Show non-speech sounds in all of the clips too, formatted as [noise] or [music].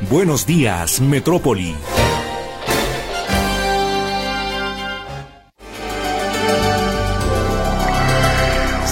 Buenos días, Metrópoli.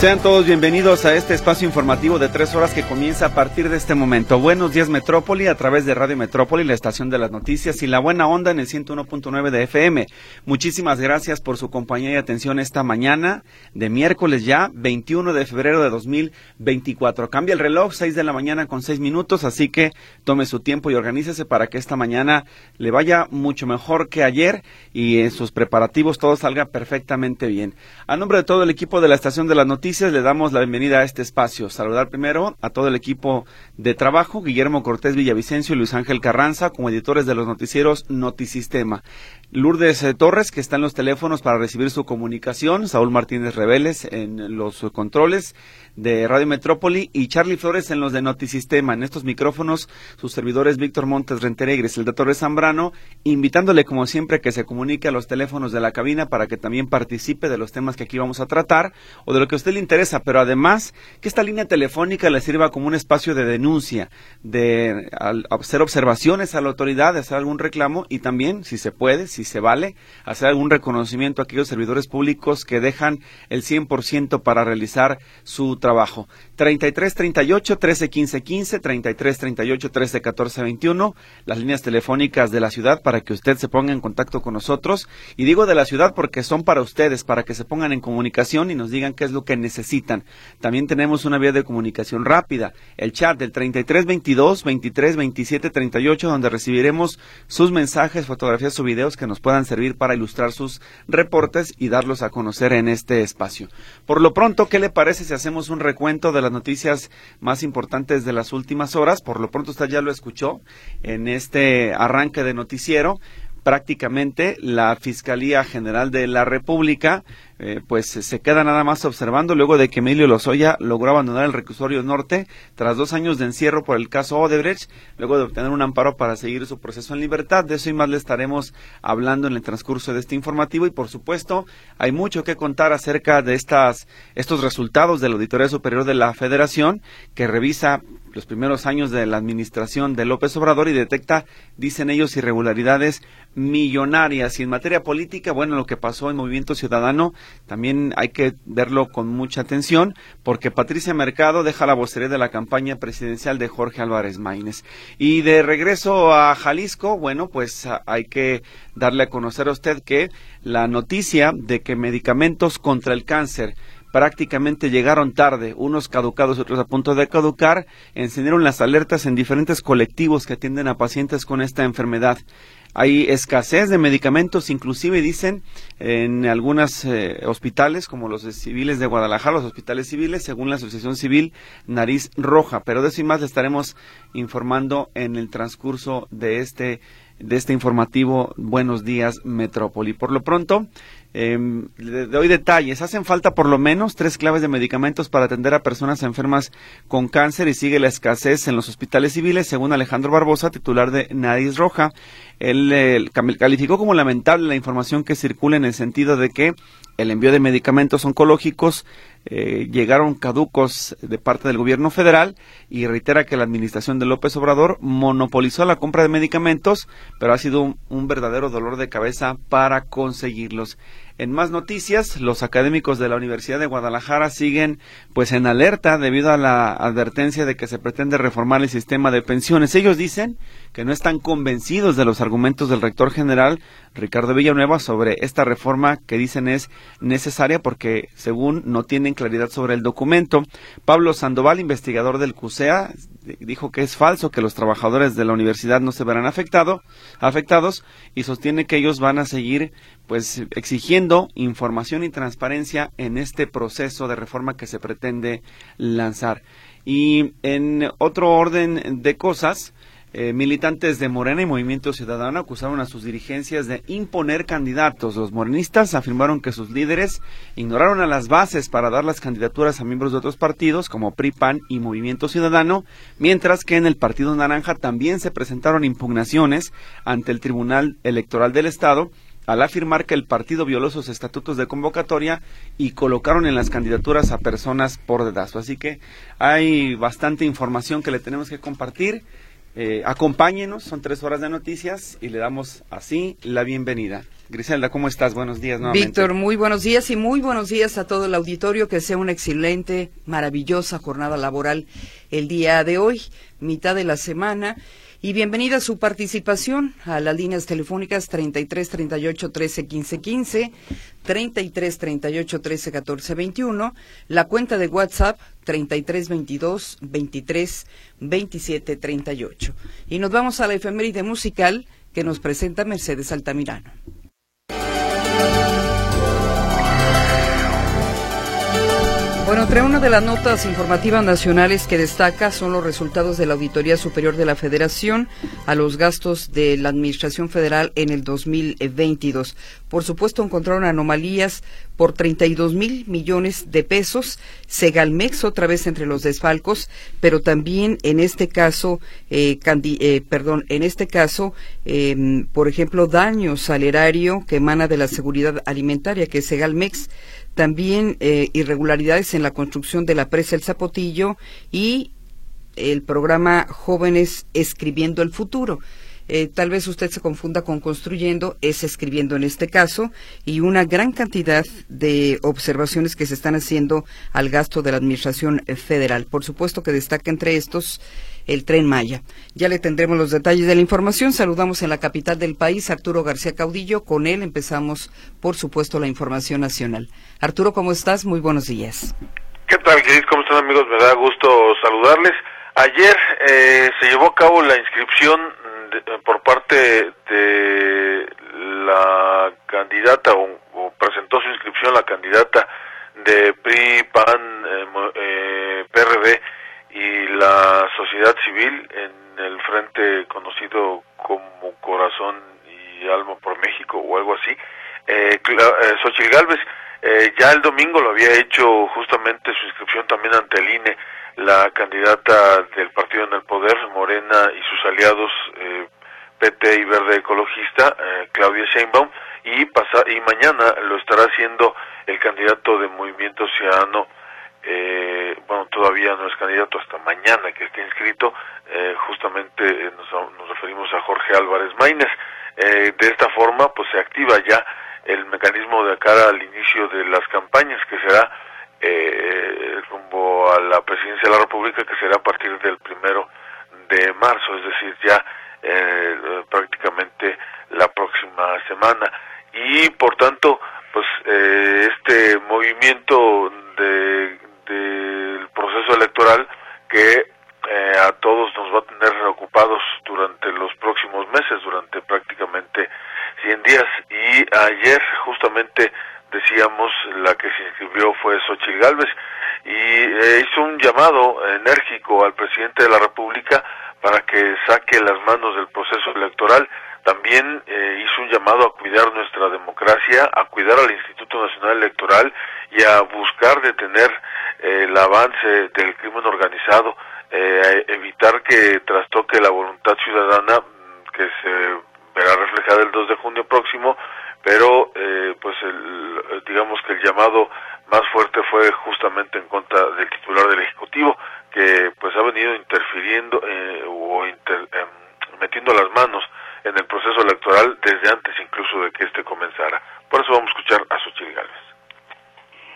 Sean todos bienvenidos a este espacio informativo de tres horas que comienza a partir de este momento. Buenos días Metrópoli a través de Radio Metrópoli, la estación de las noticias y la buena onda en el 101.9 de FM. Muchísimas gracias por su compañía y atención esta mañana de miércoles ya, 21 de febrero de 2024. Cambia el reloj, 6 de la mañana con 6 minutos, así que tome su tiempo y organícese para que esta mañana le vaya mucho mejor que ayer y en sus preparativos todo salga perfectamente bien. A nombre de todo el equipo de la estación de las noticias, le damos la bienvenida a este espacio. Saludar primero a todo el equipo de trabajo, Guillermo Cortés Villavicencio y Luis Ángel Carranza, como editores de los noticieros Notisistema. Lourdes eh, Torres, que está en los teléfonos para recibir su comunicación, Saúl Martínez Reveles en los controles de Radio Metrópoli y Charlie Flores en los de Notisistema. En estos micrófonos, sus servidores Víctor Montes Renteregres, el de Torres Zambrano, invitándole como siempre que se comunique a los teléfonos de la cabina para que también participe de los temas que aquí vamos a tratar o de lo que usted le interesa, pero además que esta línea telefónica le sirva como un espacio de denuncia, de hacer observaciones a la autoridad, de hacer algún reclamo y también, si se puede, si se vale, hacer algún reconocimiento a aquellos servidores públicos que dejan el 100% para realizar su trabajo. 33 38 13 15 15, 33 38 13 14 21, las líneas telefónicas de la ciudad para que usted se ponga en contacto con nosotros. Y digo de la ciudad porque son para ustedes, para que se pongan en comunicación y nos digan qué es lo que necesitan. También tenemos una vía de comunicación rápida, el chat del 33 22 23 27 38, donde recibiremos sus mensajes, fotografías o videos que nos puedan servir para ilustrar sus reportes y darlos a conocer en este espacio. Por lo pronto, ¿qué le parece si hacemos un recuento de las noticias más importantes de las últimas horas? Por lo pronto usted ya lo escuchó en este arranque de noticiero prácticamente la Fiscalía General de la República eh, pues se queda nada más observando luego de que Emilio Lozoya logró abandonar el reclusorio norte tras dos años de encierro por el caso Odebrecht, luego de obtener un amparo para seguir su proceso en libertad. De eso y más le estaremos hablando en el transcurso de este informativo y por supuesto hay mucho que contar acerca de estas, estos resultados de la Auditoría Superior de la Federación que revisa los primeros años de la administración de López Obrador y detecta, dicen ellos, irregularidades millonarias. Y en materia política, bueno, lo que pasó en Movimiento Ciudadano también hay que verlo con mucha atención porque Patricia Mercado deja la vocería de la campaña presidencial de Jorge Álvarez Maínez. Y de regreso a Jalisco, bueno, pues hay que darle a conocer a usted que la noticia de que medicamentos contra el cáncer prácticamente llegaron tarde, unos caducados, otros a punto de caducar, encendieron las alertas en diferentes colectivos que atienden a pacientes con esta enfermedad. Hay escasez de medicamentos, inclusive dicen en algunos eh, hospitales, como los civiles de Guadalajara, los hospitales civiles, según la Asociación Civil Nariz Roja. Pero de eso más le estaremos informando en el transcurso de este de este informativo Buenos Días Metrópoli. Por lo pronto, eh, le doy detalles. Hacen falta por lo menos tres claves de medicamentos para atender a personas enfermas con cáncer y sigue la escasez en los hospitales civiles, según Alejandro Barbosa, titular de Nariz Roja. Él calificó como lamentable la información que circula en el sentido de que el envío de medicamentos oncológicos eh, llegaron caducos de parte del gobierno federal y reitera que la administración de López Obrador monopolizó la compra de medicamentos, pero ha sido un verdadero dolor de cabeza para conseguirlos. En más noticias, los académicos de la Universidad de Guadalajara siguen pues en alerta debido a la advertencia de que se pretende reformar el sistema de pensiones. Ellos dicen que no están convencidos de los argumentos del rector general Ricardo Villanueva sobre esta reforma que dicen es necesaria porque según no tienen claridad sobre el documento. Pablo Sandoval, investigador del CUSEA, dijo que es falso que los trabajadores de la universidad no se verán afectado, afectados y sostiene que ellos van a seguir pues exigiendo información y transparencia en este proceso de reforma que se pretende lanzar. Y en otro orden de cosas, Eh, militantes de Morena y Movimiento Ciudadano acusaron a sus dirigencias de imponer candidatos. Los morenistas afirmaron que sus líderes ignoraron a las bases para dar las candidaturas a miembros de otros partidos como PRI, PAN y Movimiento Ciudadano, mientras que en el Partido Naranja también se presentaron impugnaciones ante el Tribunal Electoral del Estado al afirmar que el partido violó sus estatutos de convocatoria y colocaron en las candidaturas a personas por dedazo. Así que hay bastante información que le tenemos que compartir. Eh, acompáñenos, son tres horas de noticias y le damos así la bienvenida. Griselda, ¿cómo estás? Buenos días nuevamente. Víctor, muy buenos días y muy buenos días a todo el auditorio. Que sea una excelente, maravillosa jornada laboral el día de hoy, mitad de la semana. Y bienvenida a su participación a las líneas telefónicas 33 38 13 15 15, 33 38 13 14 21, la cuenta de WhatsApp 33 22 23 27 38. Y nos vamos a la efeméride musical que nos presenta Mercedes Altamirano. Bueno, entre una de las notas informativas nacionales que destaca son los resultados de la Auditoría Superior de la Federación a los gastos de la Administración Federal en el 2022. Por supuesto, encontraron anomalías por 32 mil millones de pesos, Segalmex otra vez entre los desfalcos, pero también en este caso, eh, eh, perdón, en este caso, em, por ejemplo, daño salerario que emana de la seguridad alimentaria, que es Segalmex, también eh, irregularidades en la construcción de la presa El Zapotillo y el programa Jóvenes Escribiendo el Futuro. Eh, tal vez usted se confunda con construyendo, es escribiendo en este caso, y una gran cantidad de observaciones que se están haciendo al gasto de la Administración Federal. Por supuesto que destaca entre estos el tren Maya. Ya le tendremos los detalles de la información. Saludamos en la capital del país Arturo García Caudillo. Con él empezamos, por supuesto, la información nacional. Arturo, ¿cómo estás? Muy buenos días. ¿Qué tal, queridos? ¿Cómo están, amigos? Me da gusto saludarles. Ayer eh, se llevó a cabo la inscripción por parte de la candidata o, presentó su inscripción la candidata de PRI, PAN, eh, eh PRD y la sociedad civil en el frente conocido como Corazón y Alma por México o algo así. Eh, eh Xochitl Galvez eh, ya el domingo lo había hecho justamente su inscripción también ante el INE la candidata del partido en el poder, Morena y sus aliados eh, PT y Verde Ecologista, eh, Claudia Sheinbaum, y, pasa, y mañana lo estará haciendo el candidato de Movimiento Ciudadano, eh, bueno, todavía no es candidato hasta mañana que esté inscrito, eh, justamente eh, nos, nos, referimos a Jorge Álvarez Maínez. Eh, de esta forma, pues se activa ya el mecanismo de cara al inicio de las campañas, que será eh, rumbo a la presidencia de la República, que será a partir del primero de marzo, es decir, ya eh, prácticamente la próxima semana. Y por tanto, pues este movimiento de del proceso electoral que eh, a todos nos va a tener ocupados durante los próximos meses, durante prácticamente 100 días. Y ayer justamente decíamos la que se inscribió fue Xochitl Galvez y eh, hizo un llamado enérgico al presidente de la República para que saque las manos del proceso electoral. También eh, hizo un llamado a cuidar nuestra democracia, a cuidar al Instituto Nacional Electoral y a buscar detener el avance del crimen organizado, eh, evitar que trastoque la voluntad ciudadana mm, que se verá reflejada el 2 de junio próximo, pero eh, pues el, digamos que el llamado más fuerte fue justamente en contra del titular del Ejecutivo, que pues ha venido interfiriendo eh, o inter, eh, metiendo las manos en el proceso electoral desde antes incluso de que este comenzara. Por eso vamos a escuchar a Xochitl Gálvez.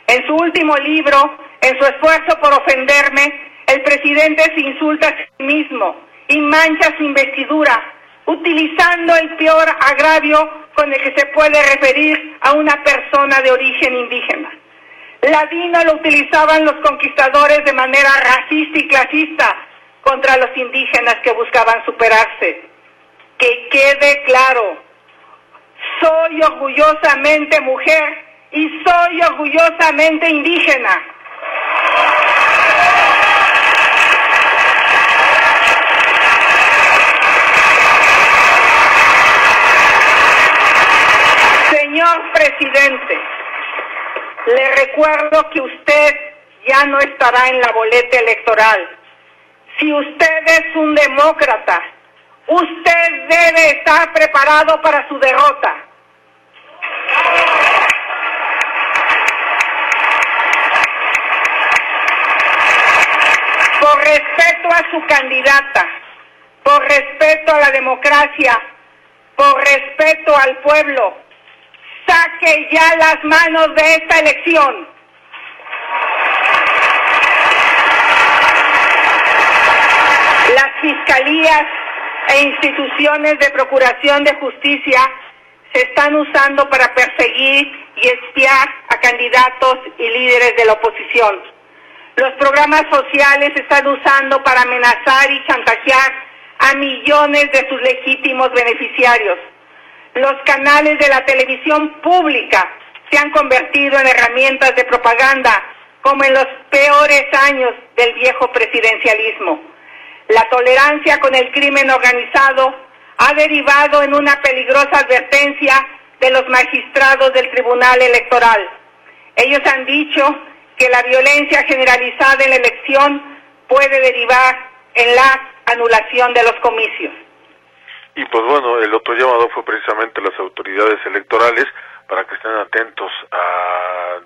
En su último libro, en su esfuerzo por ofenderme, el presidente se insulta a sí mismo y mancha su investidura, utilizando el peor agravio con el que se puede referir a una persona de origen indígena. Ladino lo utilizaban los conquistadores de manera racista y clasista contra los indígenas que buscaban superarse. Que quede claro, soy orgullosamente mujer y soy orgullosamente indígena. Señor presidente, le recuerdo que usted ya no estará en la boleta electoral. Si usted es un demócrata, usted debe estar preparado para su derrota. Respeto a su candidata, por respeto a la democracia, por respeto al pueblo, saque ya las manos de esta elección. Las fiscalías e instituciones de procuración de justicia se están usando para perseguir y espiar a candidatos y líderes de la oposición. Los programas sociales están usando para amenazar y chantajear a millones de sus legítimos beneficiarios. Los canales de la televisión pública se han convertido en herramientas de propaganda, como en los peores años del viejo presidencialismo. La tolerancia con el crimen organizado ha derivado en una peligrosa advertencia de los magistrados del Tribunal Electoral. Ellos han dicho que la violencia generalizada en la elección puede derivar en la anulación de los comicios. Y pues bueno, el otro llamado fue precisamente las autoridades electorales para que estén atentos a,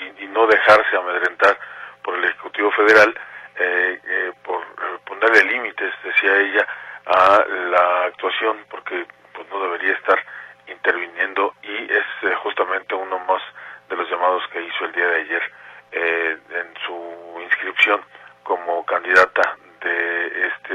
y, y no dejarse amedrentar por el Ejecutivo Federal, eh, eh, por eh, ponerle límites, decía ella, a la actuación, porque pues no debería estar interviniendo y es eh, justamente uno más de los llamados que hizo el día de ayer eh, en su inscripción como candidata de este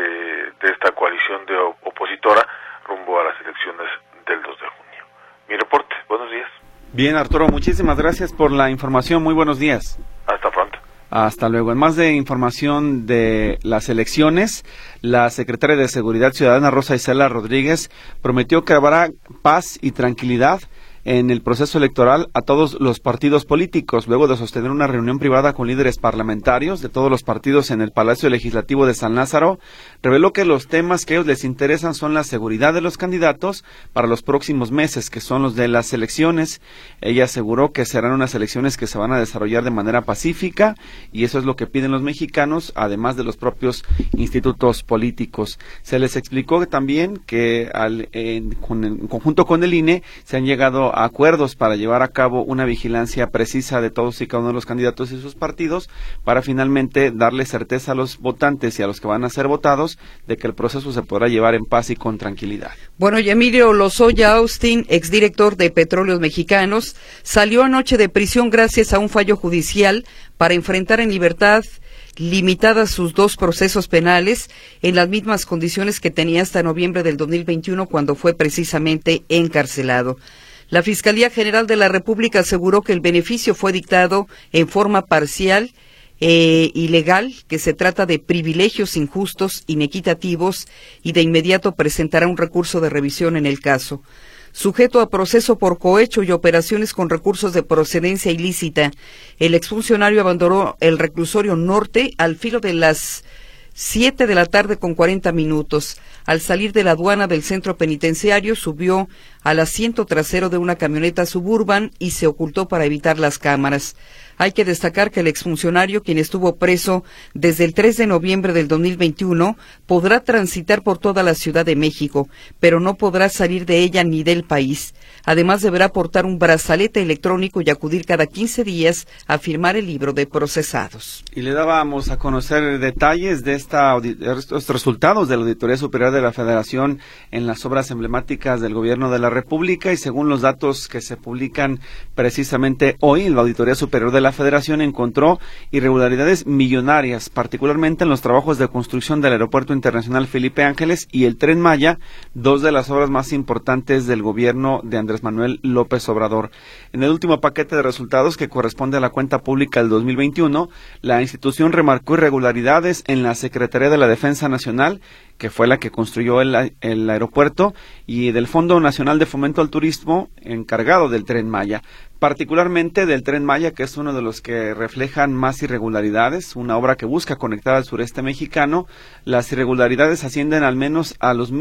de esta coalición de opositora rumbo a las elecciones del 2 de junio. Mi reporte. Buenos días. Bien, Arturo, muchísimas gracias por la información. Muy buenos días. Hasta pronto. Hasta luego. En más de información de las elecciones, la secretaria de Seguridad Ciudadana Rosa Isela Rodríguez prometió que habrá paz y tranquilidad en el proceso electoral a todos los partidos políticos, luego de sostener una reunión privada con líderes parlamentarios de todos los partidos en el Palacio Legislativo de San Lázaro, reveló que los temas que a ellos les interesan son la seguridad de los candidatos para los próximos meses, que son los de las elecciones. Ella aseguró que serán unas elecciones que se van a desarrollar de manera pacífica y eso es lo que piden los mexicanos, además de los propios institutos políticos. Se les explicó también que al, en, con, en conjunto con el INE se han llegado acuerdos para llevar a cabo una vigilancia precisa de todos y cada uno de los candidatos y sus partidos para finalmente darle certeza a los votantes y a los que van a ser votados de que el proceso se podrá llevar en paz y con tranquilidad. Bueno, y Emilio Lozoya Austin, exdirector de Petróleos Mexicanos, salió anoche de prisión gracias a un fallo judicial para enfrentar en libertad limitadas sus dos procesos penales en las mismas condiciones que tenía hasta noviembre del 2021 cuando fue precisamente encarcelado. La Fiscalía General de la República aseguró que el beneficio fue dictado en forma parcial e ilegal, que se trata de privilegios injustos, inequitativos y de inmediato presentará un recurso de revisión en el caso. Sujeto a proceso por cohecho y operaciones con recursos de procedencia ilícita, el exfuncionario abandonó el reclusorio norte al filo de las siete de la tarde con cuarenta minutos. Al salir de la aduana del centro penitenciario, subió al asiento trasero de una camioneta suburban y se ocultó para evitar las cámaras. Hay que destacar que el exfuncionario, quien estuvo preso desde el 3 de noviembre del 2021, podrá transitar por toda la Ciudad de México, pero no podrá salir de ella ni del país. Además, deberá portar un brazalete electrónico y acudir cada 15 días a firmar el libro de procesados. Y le dábamos a conocer detalles de esta, estos resultados de la Auditoría Superior de la Federación en las obras emblemáticas del Gobierno de la República y según los datos que se publican precisamente hoy, la Auditoría Superior de la Federación encontró irregularidades millonarias, particularmente en los trabajos de construcción del Aeropuerto Internacional Felipe Ángeles y el Tren Maya, dos de las obras más importantes del gobierno de Andrés Manuel López Obrador. En el último paquete de resultados que corresponde a la cuenta pública del 2021, la institución remarcó irregularidades en la Secretaría de la Defensa Nacional que fue la que construyó el, el, aeropuerto, y del Fondo Nacional de Fomento al Turismo, encargado del tren Maya particularmente del tren Maya, que es uno de los que reflejan más irregularidades, una obra que busca conectar al sureste mexicano. Las irregularidades ascienden al menos a los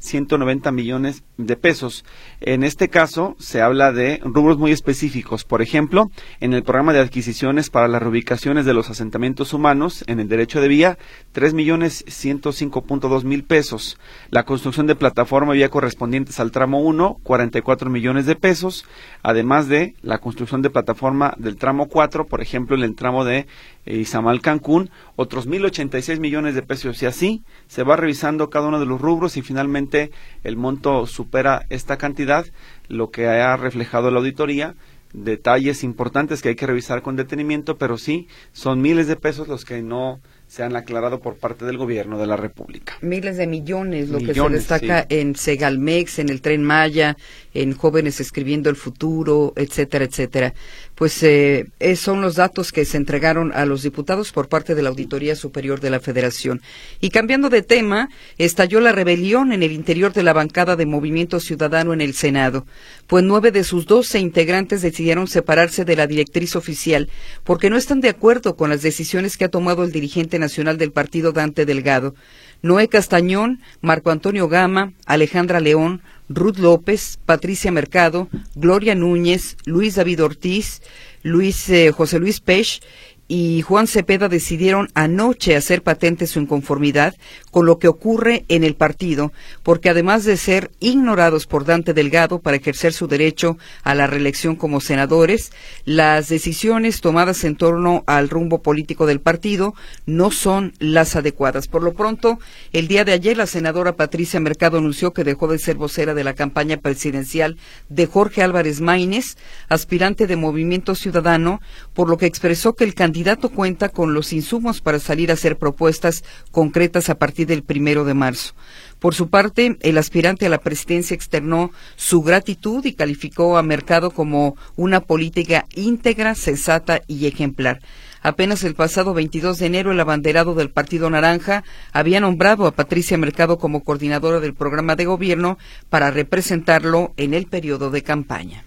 1.399.190 millones de pesos. En este caso, se habla de rubros muy específicos. Por ejemplo, en el programa de adquisiciones para las reubicaciones de los asentamientos humanos en el derecho de vía, 3.105.2 mil pesos. La construcción de plataforma vía correspondientes al tramo 1, 44 millones de pesos además de la construcción de plataforma del tramo 4, por ejemplo, en el tramo de Izamal Cancún, otros 1.086 millones de pesos. Y así se va revisando cada uno de los rubros y finalmente el monto supera esta cantidad, lo que ha reflejado la auditoría detalles importantes que hay que revisar con detenimiento, pero sí son miles de pesos los que no se han aclarado por parte del gobierno de la República. Miles de millones, lo que se destaca en Segalmex, en el Tren Maya, en Jóvenes Escribiendo el Futuro, etcétera, etcétera. Pues eh, son los datos que se entregaron a los diputados por parte de la Auditoría Superior de la Federación. Y cambiando de tema, estalló la rebelión en el interior de la bancada de Movimiento Ciudadano en el Senado, pues nueve de sus doce integrantes decidieron separarse de la directriz oficial porque no están de acuerdo con las decisiones que ha tomado el dirigente nacional del partido Dante Delgado, Noé Castañón, Marco Antonio Gama, Alejandra León, Ruth López, Patricia Mercado, Gloria Núñez, Luis David Ortiz, Luis eh, José Luis Pech y Juan Cepeda decidieron anoche hacer patente su inconformidad con lo que ocurre en el partido, porque además de ser ignorados por Dante Delgado para ejercer su derecho a la reelección como senadores, las decisiones tomadas en torno al rumbo político del partido no son las adecuadas. Por lo pronto, el día de ayer la senadora Patricia Mercado anunció que dejó de ser vocera de la campaña presidencial de Jorge Álvarez Maínez, aspirante de Movimiento Ciudadano, por lo que expresó que el candidato candidato cuenta con los insumos para salir a hacer propuestas concretas a partir del primero de marzo. Por su parte, el aspirante a la presidencia externó su gratitud y calificó a Mercado como una política íntegra, sensata y ejemplar. Apenas el pasado 22 de enero, el abanderado del Partido Naranja había nombrado a Patricia Mercado como coordinadora del programa de gobierno para representarlo en el periodo de campaña.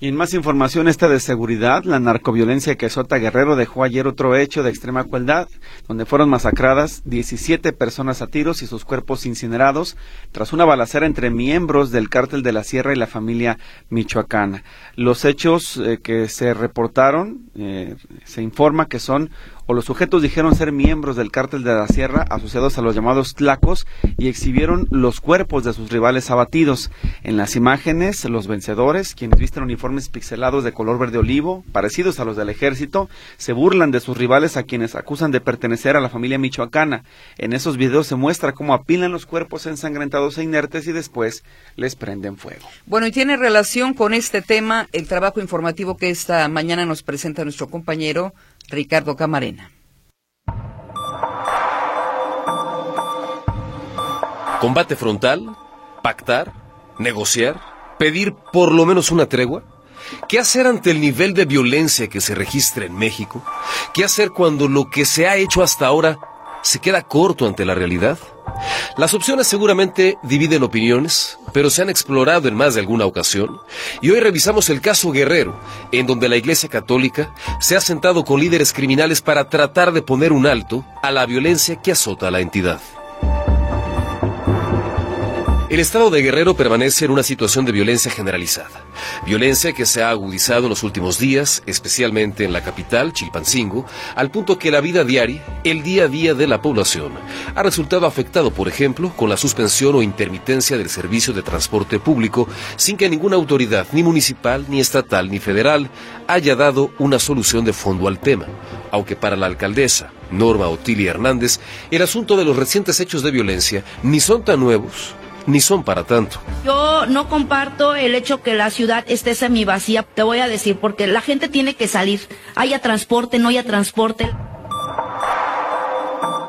Y en más información esta de seguridad, la narcoviolencia que azota Guerrero dejó ayer otro hecho de extrema crueldad, donde fueron masacradas 17 personas a tiros y sus cuerpos incinerados tras una balacera entre miembros del cártel de la Sierra y la familia michoacana. Los hechos eh, que se reportaron, eh, se informa que son o los sujetos dijeron ser miembros del cártel de la Sierra asociados a los llamados tlacos y exhibieron los cuerpos de sus rivales abatidos. En las imágenes, los vencedores, quienes visten uniformes pixelados de color verde olivo, parecidos a los del ejército, se burlan de sus rivales a quienes acusan de pertenecer a la familia michoacana. En esos videos se muestra cómo apilan los cuerpos ensangrentados e inertes y después les prenden fuego. Bueno, y tiene relación con este tema el trabajo informativo que esta mañana nos presenta nuestro compañero Ricardo Camarena. Combate frontal, pactar, negociar, pedir por lo menos una tregua. ¿Qué hacer ante el nivel de violencia que se registra en México? ¿Qué hacer cuando lo que se ha hecho hasta ahora se queda corto ante la realidad? Las opciones seguramente dividen opiniones, pero se han explorado en más de alguna ocasión, y hoy revisamos el caso Guerrero, en donde la Iglesia Católica se ha sentado con líderes criminales para tratar de poner un alto a la violencia que azota a la entidad. El estado de Guerrero permanece en una situación de violencia generalizada. Violencia que se ha agudizado en los últimos días, especialmente en la capital, Chilpancingo, al punto que la vida diaria, el día a día de la población, ha resultado afectado, por ejemplo, con la suspensión o intermitencia del servicio de transporte público, sin que ninguna autoridad, ni municipal, ni estatal, ni federal, haya dado una solución de fondo al tema. Aunque para la alcaldesa, Norma Otilia Hernández, el asunto de los recientes hechos de violencia ni son tan nuevos, ni son para tanto. Yo no comparto el hecho que la ciudad esté semivacía, te voy a decir, porque la gente tiene que salir, haya transporte, no haya transporte.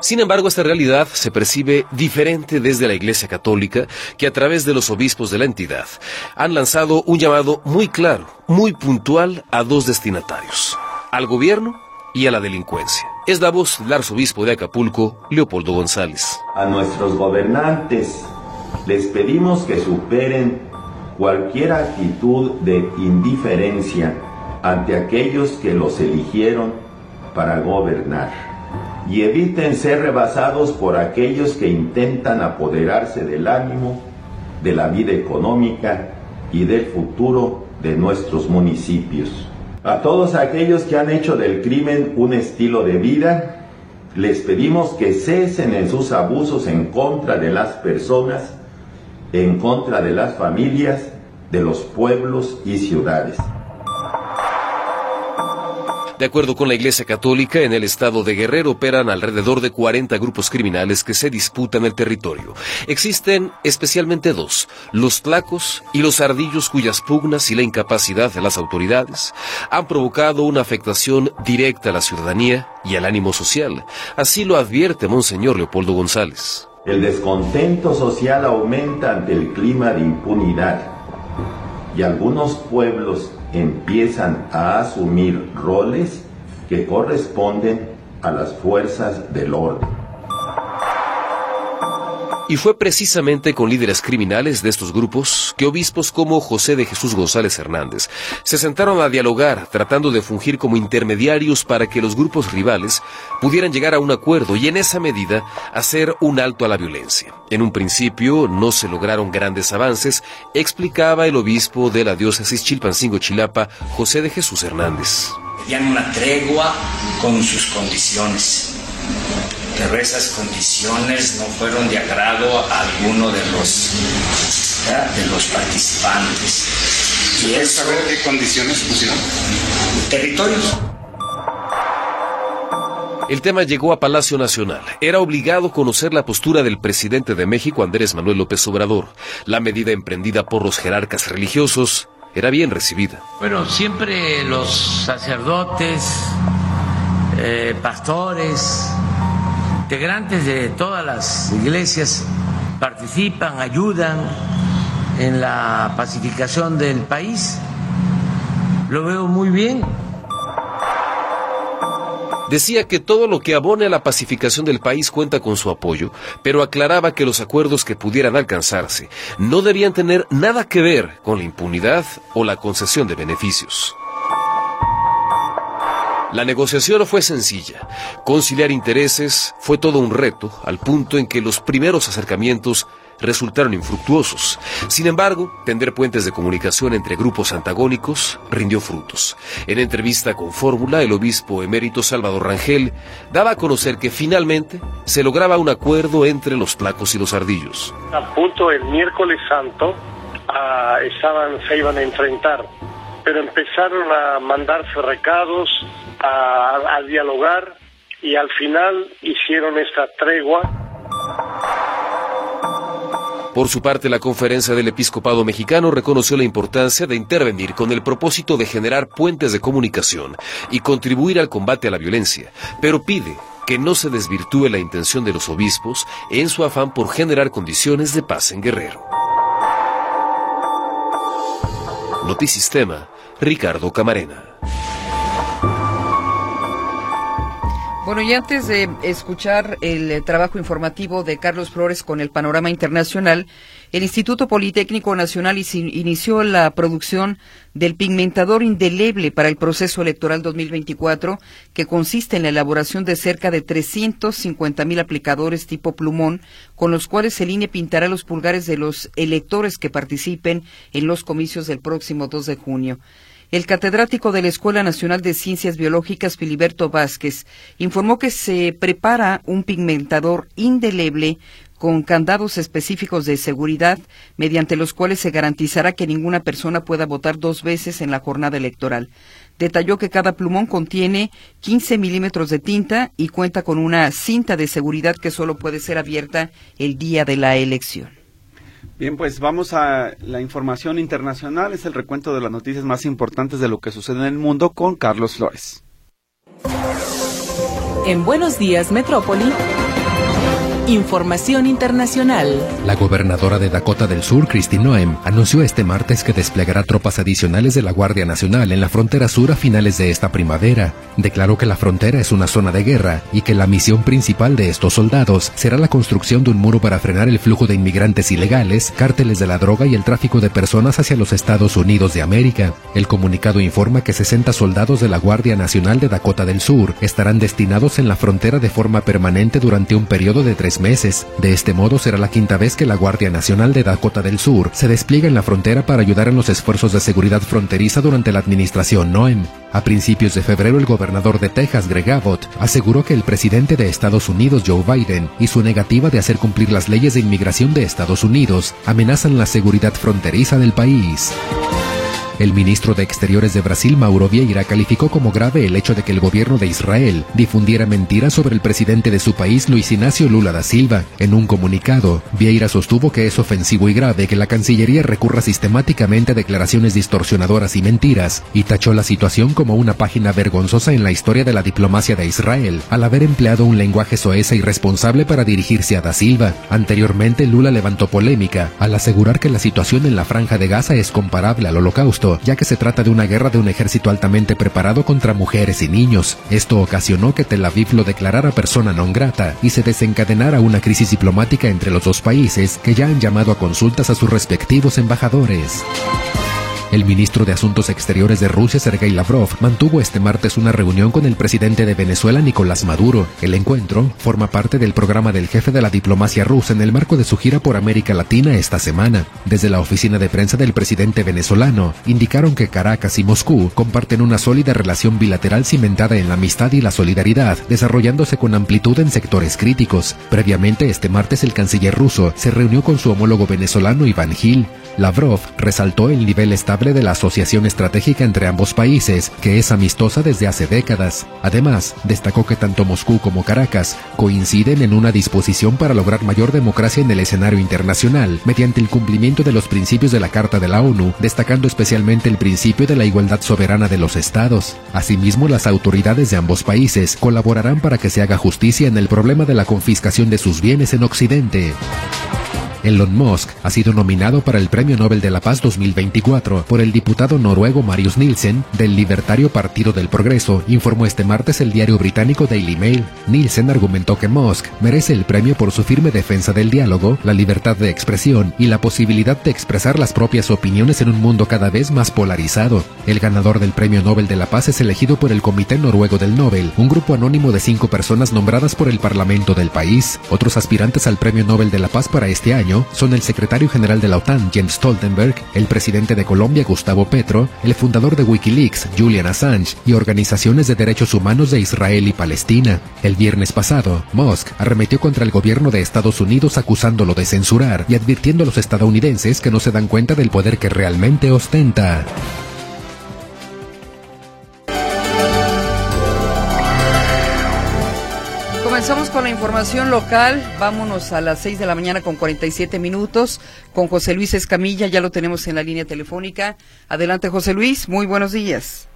Sin embargo, esta realidad se percibe diferente desde la Iglesia Católica, que a través de los obispos de la entidad han lanzado un llamado muy claro, muy puntual a dos destinatarios, al gobierno y a la delincuencia. Es la voz del arzobispo de Acapulco, Leopoldo González. A nuestros gobernantes les pedimos que superen cualquier actitud de indiferencia ante aquellos que los eligieron para gobernar y eviten ser rebasados por aquellos que intentan apoderarse del ánimo, de la vida económica y del futuro de nuestros municipios. A todos aquellos que han hecho del crimen un estilo de vida, les pedimos que cesen en sus abusos en contra de las personas, en contra de las familias, de los pueblos y ciudades. De acuerdo con la Iglesia Católica, en el estado de Guerrero operan alrededor de 40 grupos criminales que se disputan el territorio. Existen especialmente dos, los tlacos y los ardillos cuyas pugnas y la incapacidad de las autoridades han provocado una afectación directa a la ciudadanía y al ánimo social. Así lo advierte Monseñor Leopoldo González. El descontento social aumenta ante el clima de impunidad y algunos pueblos empiezan a asumir roles que corresponden a las fuerzas del orden. Y fue precisamente con líderes criminales de estos grupos que obispos como José de Jesús González Hernández se sentaron a dialogar tratando de fungir como intermediarios para que los grupos rivales pudieran llegar a un acuerdo y en esa medida hacer un alto a la violencia. En un principio no se lograron grandes avances, explicaba el obispo de la diócesis Chilpancingo Chilapa, José de Jesús Hernández. Una tregua con sus condiciones pero esas condiciones no fueron de agrado a alguno de los, de los participantes. ¿Y eso, saber qué condiciones pusieron? Territorios. El tema llegó a Palacio Nacional. Era obligado conocer la postura del presidente de México, Andrés Manuel López Obrador. La medida emprendida por los jerarcas religiosos era bien recibida. Bueno, siempre los sacerdotes, eh, pastores, integrantes de todas las iglesias participan, ayudan en la pacificación del país. Lo veo muy bien. Decía que todo lo que abone a la pacificación del país cuenta con su apoyo, pero aclaraba que los acuerdos que pudieran alcanzarse no debían tener nada que ver con la impunidad o la concesión de beneficios. La negociación fue sencilla. Conciliar intereses fue todo un reto, al punto en que los primeros acercamientos resultaron infructuosos. Sin embargo, tender puentes de comunicación entre grupos antagónicos rindió frutos. En entrevista con Fórmula, el obispo emérito Salvador Rangel daba a conocer que finalmente se lograba un acuerdo entre los placos y los ardillos. A punto el miércoles santo ah, estaban, se iban a enfrentar, pero empezaron a mandarse recados, a, dialogar y al final hicieron esta tregua. Por su parte, la conferencia del episcopado mexicano reconoció la importancia de intervenir con el propósito de generar puentes de comunicación y contribuir al combate a la violencia, pero pide que no se desvirtúe la intención de los obispos en su afán por generar condiciones de paz en Guerrero. Notisistema, Ricardo Camarena. Bueno, y antes de escuchar el eh, trabajo informativo de Carlos Flores con el panorama internacional, el Instituto Politécnico Nacional inició la producción del pigmentador indeleble para el proceso electoral 2024, que consiste en la elaboración de cerca de 350 mil aplicadores tipo plumón, con los cuales el INE pintará los pulgares de los electores que participen en los comicios del próximo 2 de junio. El catedrático de la Escuela Nacional de Ciencias Biológicas, Filiberto Vázquez, informó que se prepara un pigmentador indeleble con candados específicos de seguridad, mediante los cuales se garantizará que ninguna persona pueda votar dos veces en la jornada electoral. Detalló que cada plumón contiene 15 milímetros de tinta y cuenta con una cinta de seguridad que solo puede ser abierta el día de la elección. Bien, pues vamos a la información internacional. Es el recuento de las noticias más importantes de lo que sucede en el mundo con Carlos Flores. En Buenos Días, Metrópoli. Información internacional. La gobernadora de Dakota del Sur, Christine Noem, anunció este martes que desplegará tropas adicionales de la Guardia Nacional en la frontera sur a finales de esta primavera. Declaró que la frontera es una zona de guerra y que la misión principal de estos soldados será la construcción de un muro para frenar el flujo de inmigrantes ilegales, cárteles de la droga y el tráfico de personas hacia los Estados Unidos de América. El comunicado informa que 60 soldados de la Guardia Nacional de Dakota del Sur estarán destinados en la frontera de forma permanente durante un periodo de tres meses. De este modo será la quinta vez que la Guardia Nacional de Dakota del Sur se despliega en la frontera para ayudar en los esfuerzos de seguridad fronteriza durante la administración Noem. A principios de febrero el gobernador de Texas, Greg Abbott, aseguró que el presidente de Estados Unidos, Joe Biden, y su negativa de hacer cumplir las leyes de inmigración de Estados Unidos amenazan la seguridad fronteriza del país. El ministro de Exteriores de Brasil, Mauro Vieira, calificó como grave el hecho de que el gobierno de Israel difundiera mentiras sobre el presidente de su país, Luis Ignacio Lula da Silva. En un comunicado, Vieira sostuvo que es ofensivo y grave que la Cancillería recurra sistemáticamente a declaraciones distorsionadoras y mentiras, y tachó la situación como una página vergonzosa en la historia de la diplomacia de Israel, al haber empleado un lenguaje soez e irresponsable para dirigirse a da Silva. Anteriormente, Lula levantó polémica al asegurar que la situación en la franja de Gaza es comparable al holocausto ya que se trata de una guerra de un ejército altamente preparado contra mujeres y niños. Esto ocasionó que Tel Aviv lo declarara persona non grata y se desencadenara una crisis diplomática entre los dos países que ya han llamado a consultas a sus respectivos embajadores. El ministro de Asuntos Exteriores de Rusia, Sergei Lavrov, mantuvo este martes una reunión con el presidente de Venezuela, Nicolás Maduro. El encuentro forma parte del programa del jefe de la diplomacia rusa en el marco de su gira por América Latina esta semana. Desde la oficina de prensa del presidente venezolano, indicaron que Caracas y Moscú comparten una sólida relación bilateral cimentada en la amistad y la solidaridad, desarrollándose con amplitud en sectores críticos. Previamente, este martes, el canciller ruso se reunió con su homólogo venezolano Iván Gil. Lavrov resaltó el nivel estable de la asociación estratégica entre ambos países, que es amistosa desde hace décadas. Además, destacó que tanto Moscú como Caracas coinciden en una disposición para lograr mayor democracia en el escenario internacional mediante el cumplimiento de los principios de la Carta de la ONU, destacando especialmente el principio de la igualdad soberana de los estados. Asimismo, las autoridades de ambos países colaborarán para que se haga justicia en el problema de la confiscación de sus bienes en Occidente. Elon Musk ha sido nominado para el Premio Nobel de la Paz 2024 por el diputado noruego Marius Nielsen del Libertario Partido del Progreso, informó este martes el diario británico Daily Mail. Nielsen argumentó que Musk merece el premio por su firme defensa del diálogo, la libertad de expresión y la posibilidad de expresar las propias opiniones en un mundo cada vez más polarizado. El ganador del Premio Nobel de la Paz es elegido por el Comité Noruego del Nobel, un grupo anónimo de cinco personas nombradas por el Parlamento del país. Otros aspirantes al Premio Nobel de la Paz para este año son el secretario general de la OTAN, Jens Stoltenberg, el presidente de Colombia, Gustavo Petro, el fundador de Wikileaks, Julian Assange, y organizaciones de derechos humanos de Israel y Palestina. El viernes pasado, Musk arremetió contra el gobierno de Estados Unidos acusándolo de censurar y advirtiendo a los estadounidenses que no se dan cuenta del poder que realmente ostenta. Comenzamos con la información local. Vámonos a las 6 de la mañana con 47 minutos con José Luis Escamilla. Ya lo tenemos en la línea telefónica. Adelante, José Luis. Muy buenos días.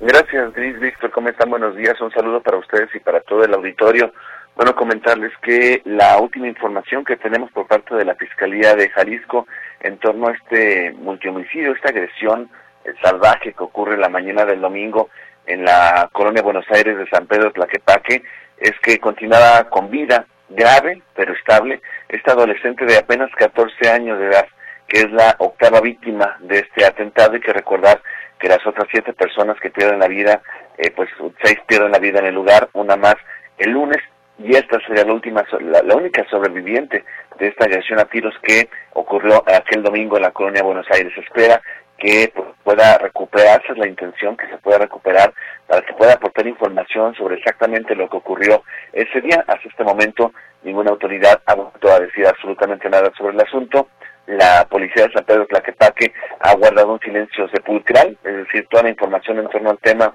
Gracias, Gris Víctor. ¿Cómo están? Buenos días. Un saludo para ustedes y para todo el auditorio. Bueno, comentarles que la última información que tenemos por parte de la Fiscalía de Jalisco en torno a este multihomicidio, esta agresión eh, salvaje que ocurre la mañana del domingo en la colonia Buenos Aires de San Pedro Tlaquepaque, es que continuaba con vida, grave pero estable, esta adolescente de apenas 14 años de edad, que es la octava víctima de este atentado, y que recordar que las otras siete personas que pierden la vida, eh, pues seis pierden la vida en el lugar, una más el lunes, y esta sería la última, la, única sobreviviente de esta agresión a tiros que ocurrió aquel domingo en la colonia Buenos Aires. espera que pues, pueda recuperarse, la intención que se pueda recuperar para que pueda aportar información sobre exactamente lo que ocurrió ese día. Hasta este momento ninguna autoridad ha vuelto a decir absolutamente nada sobre el asunto. La policía de San Pedro Tlaquepaque ha guardado un silencio sepulcral, es decir, toda la información en torno al tema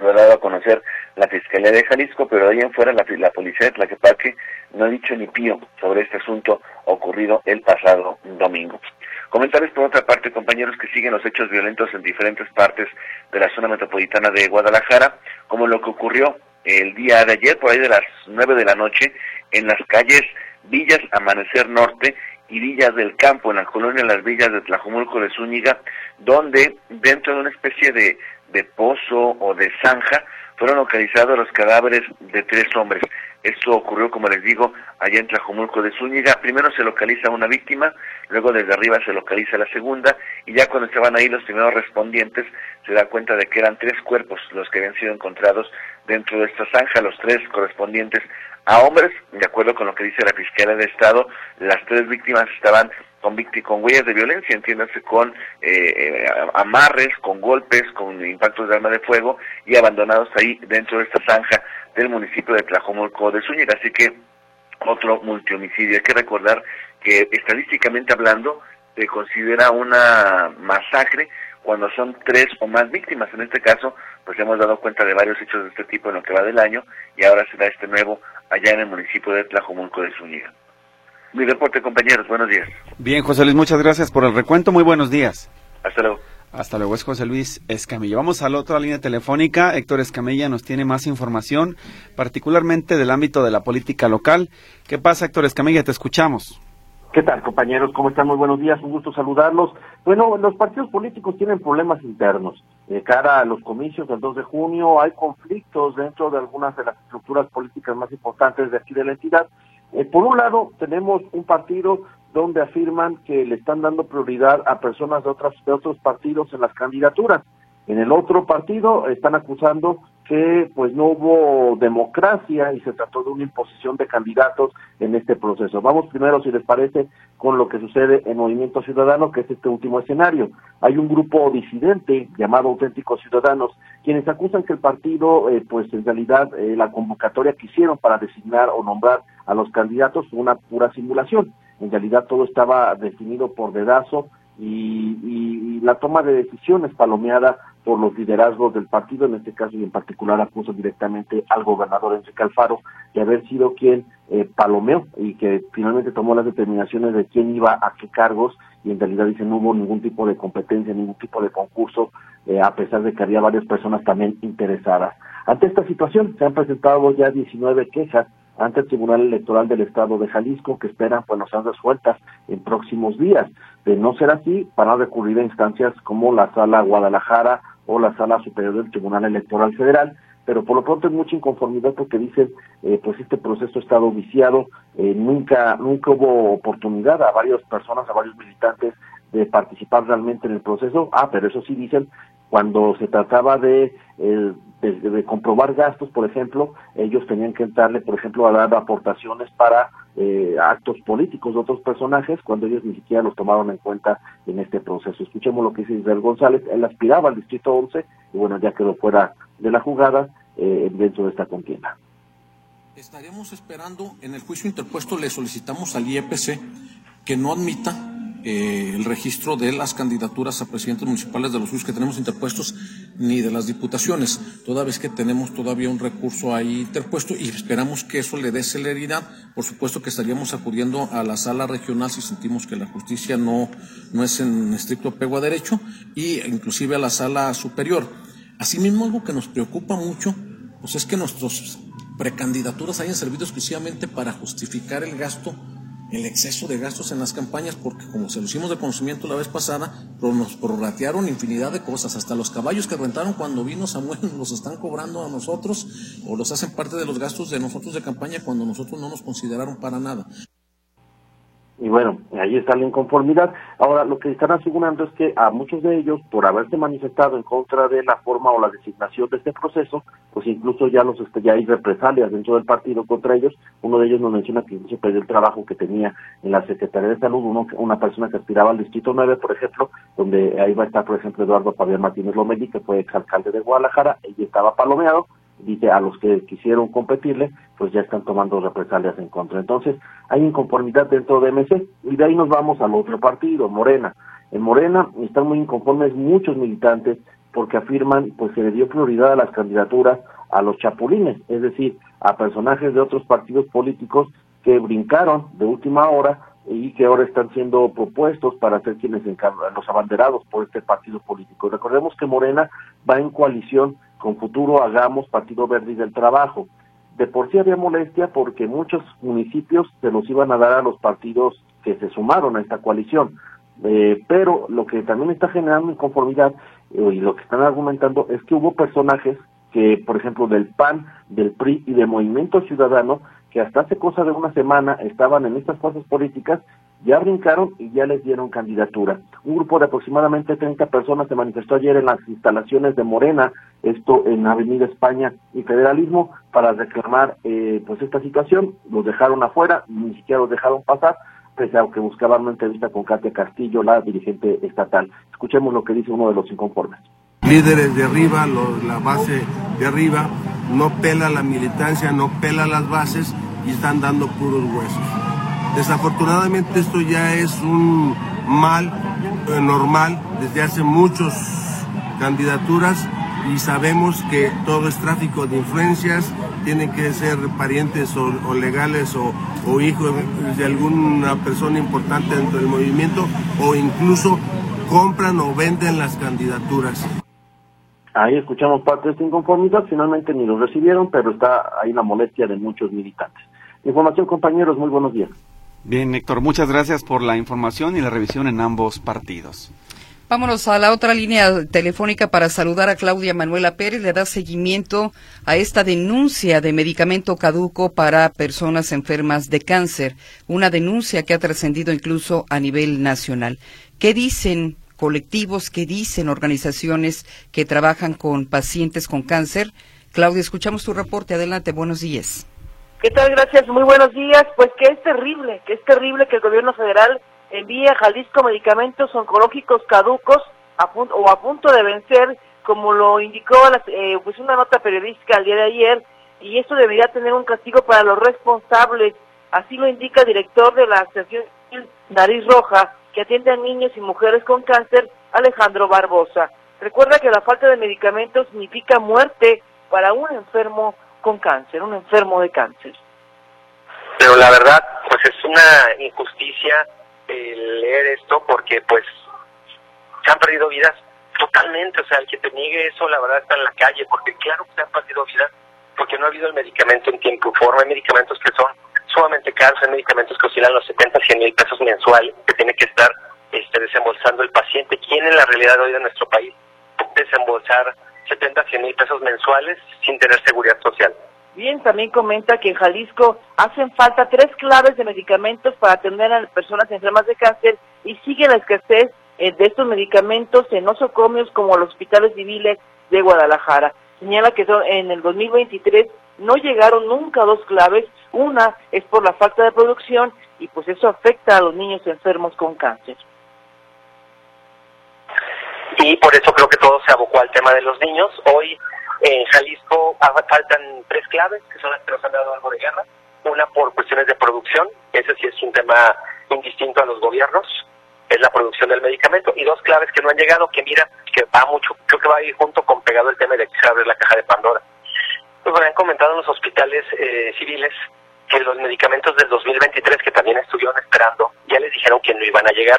lo ha dado a conocer la Fiscalía de Jalisco, pero de ahí en fuera la, la policía de Tlaquepaque no ha dicho ni pío sobre este asunto ocurrido el pasado domingo. Comentarles por otra parte, compañeros, que siguen los hechos violentos en diferentes partes de la zona metropolitana de Guadalajara, como lo que ocurrió el día de ayer, por ahí de las nueve de la noche, en las calles Villas Amanecer Norte y Villas del Campo, en la colonia Las Villas de Tlajumulco de Zúñiga, donde dentro de una especie de, de pozo o de zanja fueron localizados los cadáveres de tres hombres. Esto ocurrió, como les digo, allá en Tlajumulco de Zúñiga. Primero se localiza una víctima, luego desde arriba se localiza la segunda, y ya cuando estaban ahí los primeros respondientes, se da cuenta de que eran tres cuerpos los que habían sido encontrados dentro de esta zanja, los tres correspondientes a hombres, de acuerdo con lo que dice la Fiscalía de Estado, las tres víctimas estaban con, con huellas de violencia, entiéndase con eh, eh, amarres, con golpes, con impactos de arma de fuego y abandonados ahí dentro de esta zanja del municipio de Tlajomulco de Zúñiga. Así que otro multihomicidio. Hay que recordar que estadísticamente hablando se considera una masacre cuando son tres o más víctimas. En este caso, pues hemos dado cuenta de varios hechos de este tipo en lo que va del año y ahora será este nuevo allá en el municipio de Tlajomulco de Zúñiga. Mi reporte, compañeros. Buenos días. Bien, José Luis, muchas gracias por el recuento. Muy buenos días. Hasta luego. Hasta luego, es José Luis Escamilla. Vamos a la otra línea telefónica. Héctor Escamilla nos tiene más información, particularmente del ámbito de la política local. ¿Qué pasa, Héctor Escamilla? Te escuchamos. ¿Qué tal, compañeros? ¿Cómo están? Muy buenos días, un gusto saludarlos. Bueno, los partidos políticos tienen problemas internos. De cara a los comicios del 2 de junio, hay conflictos dentro de algunas de las estructuras políticas más importantes de aquí de la entidad. Eh, por un lado, tenemos un partido donde afirman que le están dando prioridad a personas de, otras, de otros partidos en las candidaturas. En el otro partido están acusando que pues no hubo democracia y se trató de una imposición de candidatos en este proceso. Vamos primero, si les parece, con lo que sucede en Movimiento Ciudadano, que es este último escenario. Hay un grupo disidente llamado Auténticos Ciudadanos, quienes acusan que el partido, eh, pues en realidad eh, la convocatoria que hicieron para designar o nombrar a los candidatos fue una pura simulación. En realidad todo estaba definido por dedazo y, y, la toma de decisiones palomeada por los liderazgos del partido, en este caso y en particular acuso directamente al gobernador Enrique Alfaro de haber sido quien eh, palomeó y que finalmente tomó las determinaciones de quién iba a qué cargos y en realidad dice no hubo ningún tipo de competencia, ningún tipo de concurso, eh, a pesar de que había varias personas también interesadas. Ante esta situación se han presentado ya 19 quejas ante el Tribunal Electoral del Estado de Jalisco que esperan pues sean resueltas en próximos días. De no ser así, van a recurrir a instancias como la Sala Guadalajara o la Sala Superior del Tribunal Electoral Federal, pero por lo pronto es mucha inconformidad porque dicen eh, pues este proceso ha estado viciado, eh, nunca nunca hubo oportunidad a varias personas, a varios militantes de participar realmente en el proceso. Ah, pero eso sí dicen, cuando se trataba de, eh, de, comprobar gastos, por ejemplo, ellos tenían que entrarle, por ejemplo, a dar aportaciones para eh, actos políticos de otros personajes, cuando ellos ni siquiera los tomaron en cuenta en este proceso. Escuchemos lo que dice Israel González, él aspiraba al Distrito 11 y bueno, ya quedó fuera de la jugada eh, dentro de esta contienda. Estaremos esperando, en el juicio interpuesto le solicitamos al IEPC que no admita eh, el registro de las candidaturas a presidentes municipales de los juicios que tenemos interpuestos ni de las diputaciones, toda vez que tenemos todavía un recurso ahí interpuesto y esperamos que eso le dé celeridad. Por supuesto que estaríamos acudiendo a la sala regional si sentimos que la justicia no, no es en estricto apego a derecho y inclusive a la sala superior. Asimismo, algo que nos preocupa mucho pues es que nuestros precandidaturas hayan servido exclusivamente para justificar el gasto el exceso de gastos en las campañas, porque como se lo hicimos de conocimiento la vez pasada, nos prorratearon infinidad de cosas, hasta los caballos que rentaron cuando vino Samuel [laughs] los están cobrando a nosotros o los hacen parte de los gastos de nosotros de campaña cuando nosotros no nos consideraron para nada y bueno, ahí está la inconformidad. Ahora, lo que están asegurando es que a muchos de ellos, por haberse manifestado en contra de la forma o la designación de este proceso, pues incluso ya los este, ya hay represalias dentro del partido contra ellos. Uno de ellos nos menciona que se perdió el trabajo que tenía en la Secretaría de Salud, uno, una persona que aspiraba al Distrito 9, por ejemplo, donde ahí va a estar, por ejemplo, Eduardo Fabián Martínez Lomeli, que fue exalcalde de Guadalajara, y estaba palomeado, dice a los que quisieron competirle, pues ya están tomando represalias en contra. Entonces, hay inconformidad dentro de MC y de ahí nos vamos al otro partido, Morena. En Morena están muy inconformes muchos militantes porque afirman pues se le dio prioridad a las candidaturas a los chapulines, es decir, a personajes de otros partidos políticos que brincaron de última hora y que ahora están siendo propuestos para ser quienes los abanderados por este partido político. Recordemos que Morena va en coalición con Futuro Hagamos, Partido Verde y del Trabajo. De por sí había molestia porque muchos municipios se los iban a dar a los partidos que se sumaron a esta coalición. Eh, pero lo que también está generando inconformidad eh, y lo que están argumentando es que hubo personajes que, por ejemplo, del PAN, del PRI y de Movimiento Ciudadano, que hasta hace cosa de una semana estaban en estas fuerzas políticas, ya brincaron y ya les dieron candidatura. Un grupo de aproximadamente 30 personas se manifestó ayer en las instalaciones de Morena, esto en Avenida España y Federalismo, para reclamar eh, pues esta situación. Los dejaron afuera, ni siquiera los dejaron pasar, pese a que buscaban una entrevista con Katia Castillo, la dirigente estatal. Escuchemos lo que dice uno de los inconformes. Líderes de arriba, la base de arriba, no pela la militancia, no pela las bases y están dando puros huesos. Desafortunadamente esto ya es un mal eh, normal desde hace muchas candidaturas y sabemos que todo es tráfico de influencias, tienen que ser parientes o, legales o, o, hijos de alguna persona importante dentro del movimiento o incluso compran o venden las candidaturas. Ahí escuchamos parte de esta inconformidad, finalmente ni lo recibieron, pero está ahí la molestia de muchos militantes. Información compañeros, muy buenos días. Bien, Héctor, muchas gracias por la información y la revisión en ambos partidos. Vámonos a la otra línea telefónica para saludar a Claudia Manuela Pérez. Le da seguimiento a esta denuncia de medicamento caduco para personas enfermas de cáncer, una denuncia que ha trascendido incluso a nivel nacional. ¿Qué dicen colectivos, qué dicen organizaciones que trabajan con pacientes con cáncer? Claudia, escuchamos tu reporte. Adelante, buenos días. ¿Qué tal? Gracias. Muy buenos días. Pues que es terrible, que es terrible que el gobierno federal envíe a Jalisco medicamentos oncológicos caducos o a punto de vencer, como lo indicó eh, pues una nota periodística el día de ayer, y esto debería tener un castigo para los responsables. Así lo indica el director de la Asociación Nariz Roja, que atiende a niños y mujeres con cáncer, Alejandro Barbosa. Recuerda que la falta de medicamentos significa muerte para un enfermo con cáncer, un enfermo de cáncer. Pero la verdad, pues es una injusticia leer esto porque pues se han perdido vidas totalmente, o sea, el que te niegue eso la verdad está en la calle, porque claro que se han perdido vidas porque no ha habido el medicamento en tiempo y forma, hay medicamentos que son sumamente caros, hay medicamentos que oscilan los 70, 100 mil pesos mensuales que tiene que estar este, desembolsando el paciente. ¿Quién en la realidad hoy de nuestro país puede desembolsar 70, 100 mil pesos mensuales sin tener seguridad social. Bien, también comenta que en Jalisco hacen falta tres claves de medicamentos para atender a personas enfermas de cáncer y sigue la escasez eh, de estos medicamentos en nosocomios como los hospitales civiles de Guadalajara. Señala que en el 2023 no llegaron nunca dos claves. Una es por la falta de producción y pues eso afecta a los niños enfermos con cáncer y por eso creo que todo se abocó al tema de los niños. Hoy en Jalisco faltan tres claves, que son las que nos han dado algo de guerra. Una por cuestiones de producción, ese sí es un tema indistinto a los gobiernos, es la producción del medicamento. Y dos claves que no han llegado, que mira, que va mucho, creo que va a ir junto con pegado el tema de que se abre la caja de Pandora. Pues me han comentado en los hospitales eh, civiles que los medicamentos del 2023, que también estuvieron esperando, ya les dijeron que no iban a llegar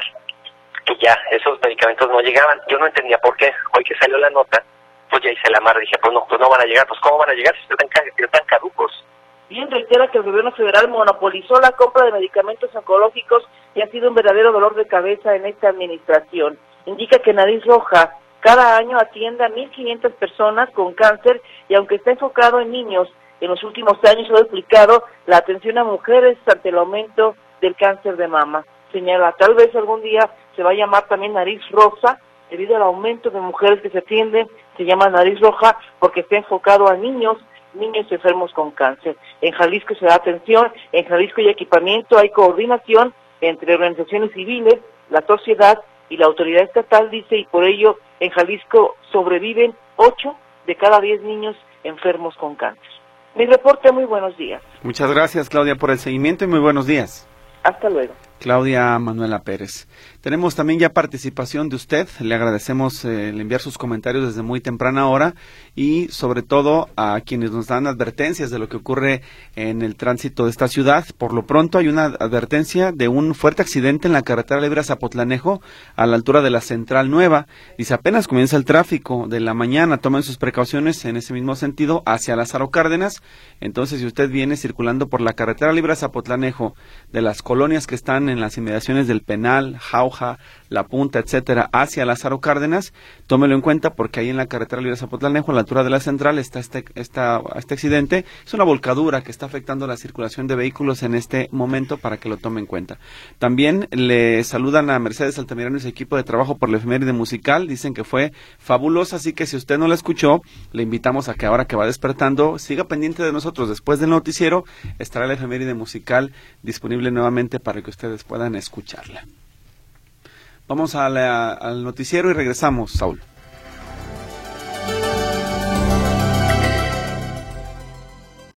que ya esos medicamentos no llegaban. Yo no entendía por qué. Hoy que salió la nota, pues ya hice la mar, dije, pues no, pues no van a llegar. Pues ¿cómo van a llegar si están, están caducos? Bien reitera que el gobierno federal monopolizó la compra de medicamentos oncológicos y ha sido un verdadero dolor de cabeza en esta administración. Indica que Nariz Roja cada año atiende a 1.500 personas con cáncer y aunque está enfocado en niños, en los últimos años ha duplicado la atención a mujeres ante el aumento del cáncer de mama. Señala, tal vez algún día se va a llamar también nariz rosa, debido al aumento de mujeres que se atienden, se llama nariz roja porque está enfocado a niños, niños enfermos con cáncer. En Jalisco se da atención, en Jalisco hay equipamiento, hay coordinación entre organizaciones civiles, la sociedad y la autoridad estatal, dice, y por ello en Jalisco sobreviven 8 de cada 10 niños enfermos con cáncer. Mi reporte, muy buenos días. Muchas gracias, Claudia, por el seguimiento y muy buenos días. Hasta luego. Claudia Manuela Pérez. Tenemos también ya participación de usted. Le agradecemos eh, el enviar sus comentarios desde muy temprana hora y sobre todo a quienes nos dan advertencias de lo que ocurre en el tránsito de esta ciudad. Por lo pronto hay una advertencia de un fuerte accidente en la carretera libre Zapotlanejo a la altura de la Central Nueva. Dice apenas comienza el tráfico de la mañana. Tomen sus precauciones en ese mismo sentido hacia Lázaro Cárdenas. Entonces, si usted viene circulando por la carretera libre Zapotlanejo de las colonias que están en las inmediaciones del Penal, Jauja, La Punta, etcétera, hacia Lázaro Cárdenas, tómelo en cuenta porque ahí en la carretera libre Zapotlanejo, a la altura de la central, está este, esta, este accidente. Es una volcadura que está afectando la circulación de vehículos en este momento para que lo tome en cuenta. También le saludan a Mercedes Altamirano y su equipo de trabajo por la efeméride musical. Dicen que fue fabulosa, así que si usted no la escuchó, le invitamos a que ahora que va despertando, siga pendiente de nosotros. Después del noticiero estará la efeméride musical disponible nuevamente para que ustedes puedan escucharla. Vamos al noticiero y regresamos, Saúl.